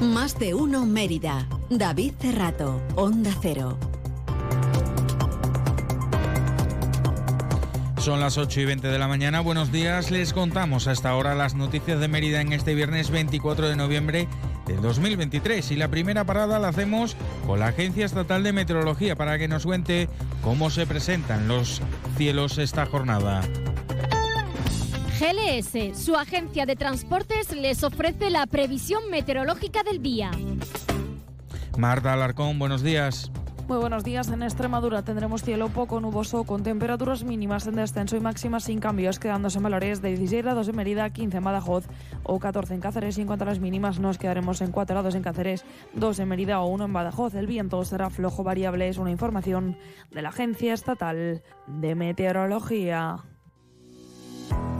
Más de uno Mérida. David Cerrato, Onda Cero. Son las 8 y 20 de la mañana. Buenos días. Les contamos a esta hora las noticias de Mérida en este viernes 24 de noviembre del 2023. Y la primera parada la hacemos con la Agencia Estatal de Meteorología para que nos cuente cómo se presentan los cielos esta jornada. GLS, su agencia de transportes, les ofrece la previsión meteorológica del día. Marta Alarcón, buenos días. Muy buenos días. En Extremadura tendremos cielo poco nuboso con temperaturas mínimas en descenso y máximas sin cambios, quedándose en valores de 16 grados en Mérida, 15 en Badajoz o 14 en Cáceres. Y en cuanto a las mínimas, nos quedaremos en 4 grados en Cáceres, 2 en Mérida o 1 en Badajoz. El viento será flojo variable, es una información de la Agencia Estatal de Meteorología.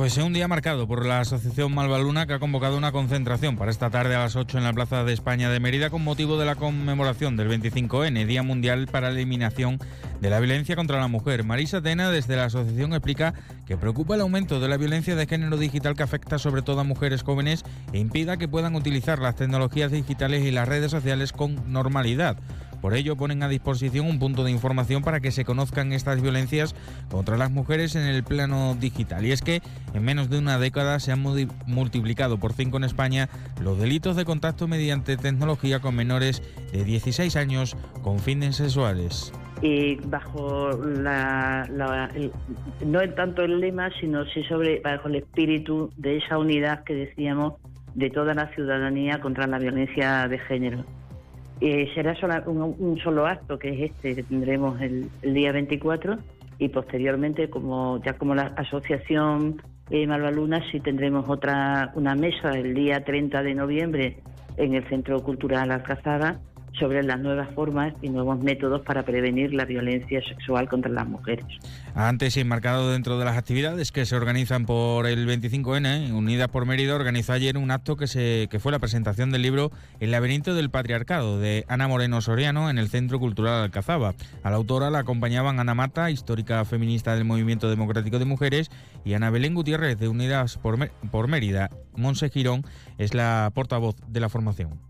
Pues es un día marcado por la Asociación Malvaluna que ha convocado una concentración para esta tarde a las 8 en la Plaza de España de Mérida con motivo de la conmemoración del 25N, Día Mundial para la Eliminación de la Violencia contra la Mujer. Marisa Tena desde la asociación explica que preocupa el aumento de la violencia de género digital que afecta sobre todo a mujeres jóvenes e impida que puedan utilizar las tecnologías digitales y las redes sociales con normalidad. Por ello ponen a disposición un punto de información para que se conozcan estas violencias contra las mujeres en el plano digital. Y es que en menos de una década se han multiplicado por cinco en España los delitos de contacto mediante tecnología con menores de 16 años con fines sexuales y bajo la, no tanto el lema, sino sí sobre bajo el espíritu de esa unidad que decíamos de toda la ciudadanía contra la violencia de género. Eh, será un, solo acto, que es este, que tendremos el, día 24, y posteriormente, como ya como la asociación eh, Malvaluna, sí tendremos otra una mesa el día 30 de noviembre en el Centro Cultural Alcazaba sobre las nuevas formas y nuevos métodos para prevenir la violencia sexual contra las mujeres. Antes enmarcado dentro de las actividades que se organizan por el 25N, Unidas por Mérida organizó ayer un acto que, se, que fue la presentación del libro El laberinto del patriarcado de Ana Moreno Soriano en el Centro Cultural Alcazaba. A la autora la acompañaban Ana Mata, histórica feminista del Movimiento Democrático de Mujeres, y Ana Belén Gutiérrez de Unidas por, por Mérida. Monse Girón es la portavoz de la formación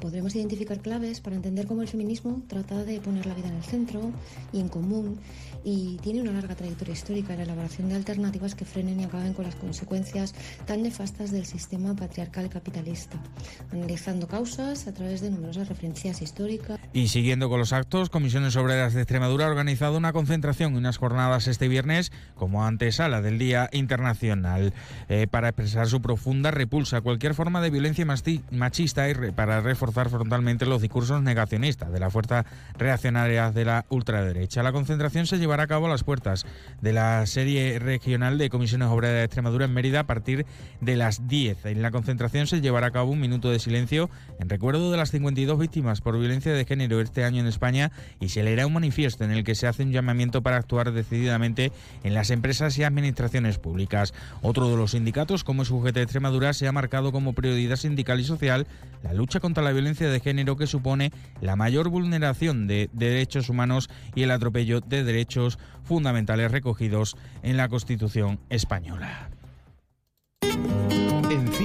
podremos identificar claves para entender cómo el feminismo trata de poner la vida en el centro y en común y tiene una larga trayectoria histórica en la elaboración de alternativas que frenen y acaben con las consecuencias tan nefastas del sistema patriarcal capitalista, analizando causas a través de numerosas referencias históricas. Y siguiendo con los actos, Comisiones Obreras de Extremadura ha organizado una concentración y unas jornadas este viernes como antesala del Día Internacional eh, para expresar su profunda repulsa a cualquier forma de violencia machista y para reforzar frontalmente los discursos negacionistas de la fuerza reaccionaria de la ultraderecha. La concentración se llevará a cabo a las puertas de la serie regional de Comisiones Obreras de Extremadura en Mérida a partir de las 10. En la concentración se llevará a cabo un minuto de silencio en recuerdo de las 52 víctimas por violencia de género este año en España y se leerá un manifiesto en el que se hace un llamamiento para actuar decididamente en las empresas y administraciones públicas. Otro de los sindicatos, como es UGT de Extremadura, se ha marcado como prioridad sindical y social la lucha contra la violencia de género que supone la mayor vulneración de derechos humanos y el atropello de derechos fundamentales recogidos en la Constitución española.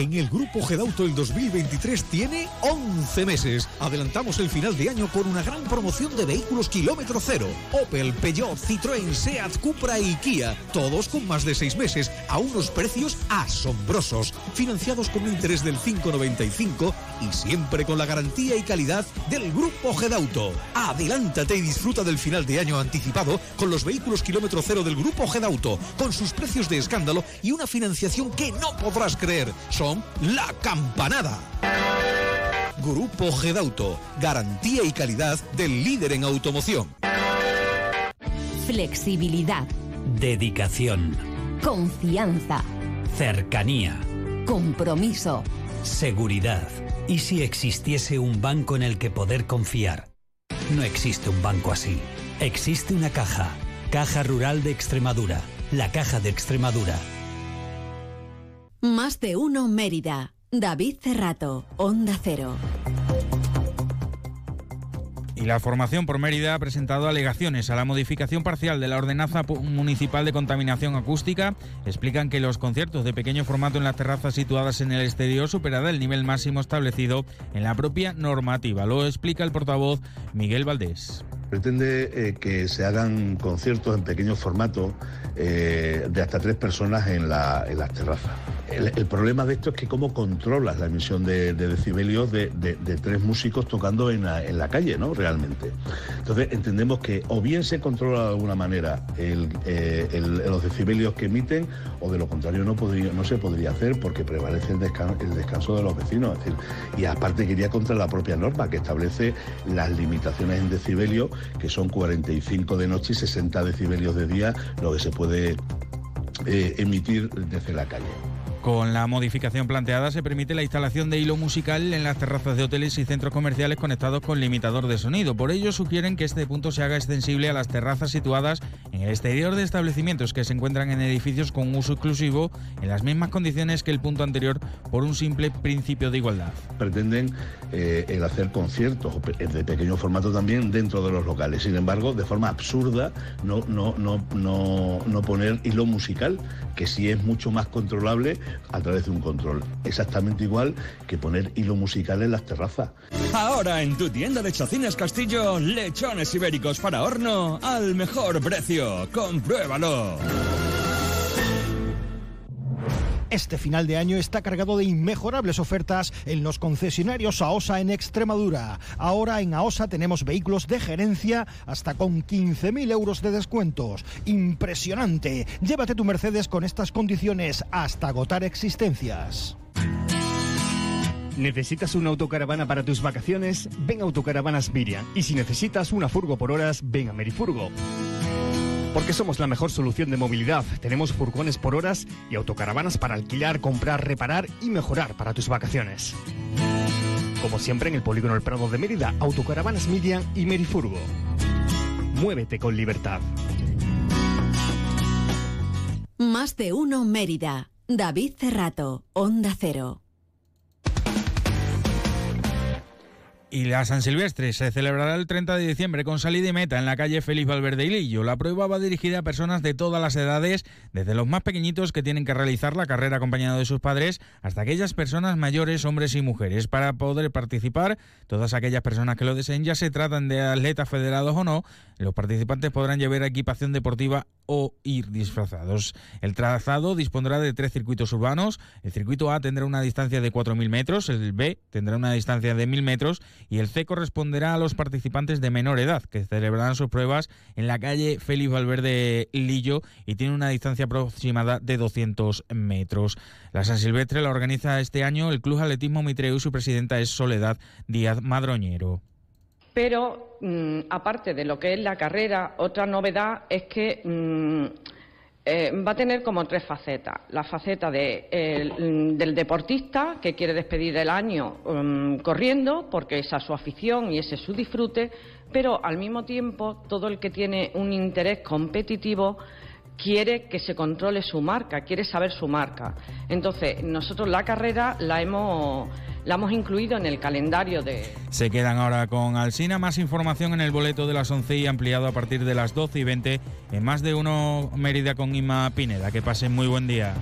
En el Grupo Gedauto el 2023 tiene 11 meses. Adelantamos el final de año con una gran promoción de vehículos kilómetro cero. Opel, Peugeot, Citroën, Seat, Cupra y Kia. Todos con más de 6 meses a unos precios asombrosos. Financiados con un interés del 5,95 y siempre con la garantía y calidad del Grupo Gedauto. Adelántate y disfruta del final de año anticipado con los vehículos kilómetro cero del Grupo Gedauto, con sus precios de escándalo y una financiación que no podrás creer. Son la campanada. Grupo Gedauto, garantía y calidad del líder en automoción. Flexibilidad. Dedicación. Confianza. Cercanía. Compromiso. Seguridad. ¿Y si existiese un banco en el que poder confiar? No existe un banco así. Existe una caja. Caja Rural de Extremadura. La Caja de Extremadura. Más de uno Mérida. David Cerrato, Onda Cero. Y la formación por Mérida ha presentado alegaciones a la modificación parcial de la ordenanza municipal de contaminación acústica. Explican que los conciertos de pequeño formato en las terrazas situadas en el exterior superará el nivel máximo establecido en la propia normativa. Lo explica el portavoz Miguel Valdés pretende eh, que se hagan conciertos en pequeño formato eh, de hasta tres personas en, la, en las terrazas. El, problema de esto es que cómo controlas la emisión de, decibelios de, tres músicos tocando en la, calle, ¿no? Realmente. Entonces entendemos que o bien se controla de alguna manera eh, los decibelios que emiten, o de lo contrario no, se podría hacer porque prevalece el, descanso de los vecinos. Y aparte quería contra la propia norma que establece las limitaciones en decibelios que son 45 de noche y 60 decibelios de día, lo que se puede eh, emitir desde la calle. Con la modificación planteada se permite la instalación de hilo musical en las terrazas de hoteles y centros comerciales conectados con limitador de sonido. Por ello sugieren que este punto se haga extensible a las terrazas situadas en el exterior de establecimientos que se encuentran en edificios con uso exclusivo en las mismas condiciones que el punto anterior por un simple principio de igualdad. Pretenden eh, el hacer conciertos de pequeño formato también dentro de los locales. Sin embargo, de forma absurda no, no, no, no, no poner hilo musical, que sí es mucho más controlable a través de un control. Exactamente igual que poner hilo musical en las terrazas. Ahora en tu tienda de Chocines Castillo, lechones ibéricos para horno al mejor precio. Compruébalo. Este final de año está cargado de inmejorables ofertas en los concesionarios AOSA en Extremadura. Ahora en AOSA tenemos vehículos de gerencia hasta con 15.000 euros de descuentos. Impresionante. Llévate tu Mercedes con estas condiciones hasta agotar existencias. ¿Necesitas una autocaravana para tus vacaciones? Ven a Autocaravanas Miriam. Y si necesitas una furgo por horas, ven a Merifurgo. Porque somos la mejor solución de movilidad. Tenemos furgones por horas y autocaravanas para alquilar, comprar, reparar y mejorar para tus vacaciones. Como siempre en el Polígono El Prado de Mérida, Autocaravanas Midian y Merifurgo. Muévete con libertad. Más de uno Mérida. David Cerrato, Onda Cero. Y la San Silvestre se celebrará el 30 de diciembre con salida y meta en la calle Félix Valverde y Lillo. La prueba va dirigida a personas de todas las edades, desde los más pequeñitos que tienen que realizar la carrera acompañado de sus padres, hasta aquellas personas mayores, hombres y mujeres. Para poder participar, todas aquellas personas que lo deseen, ya se tratan de atletas federados o no, los participantes podrán llevar equipación deportiva o ir disfrazados. El trazado dispondrá de tres circuitos urbanos. El circuito A tendrá una distancia de 4.000 metros, el B tendrá una distancia de 1.000 metros y el C corresponderá a los participantes de menor edad, que celebrarán sus pruebas en la calle Félix Valverde Lillo y tiene una distancia aproximada de 200 metros. La San Silvestre la organiza este año el Club Atletismo Mitreu y su presidenta es Soledad Díaz Madroñero. Pero, mm, aparte de lo que es la carrera, otra novedad es que mm, eh, va a tener como tres facetas. La faceta mm, del deportista, que quiere despedir el año corriendo, porque esa es su afición y ese es su disfrute, pero al mismo tiempo todo el que tiene un interés competitivo quiere que se controle su marca, quiere saber su marca. Entonces, nosotros la carrera la hemos la hemos incluido en el calendario de... Se quedan ahora con Alsina, más información en el boleto de las 11 y ampliado a partir de las 12 y 20 en más de uno Mérida con Ima Pineda. Que pasen muy buen día.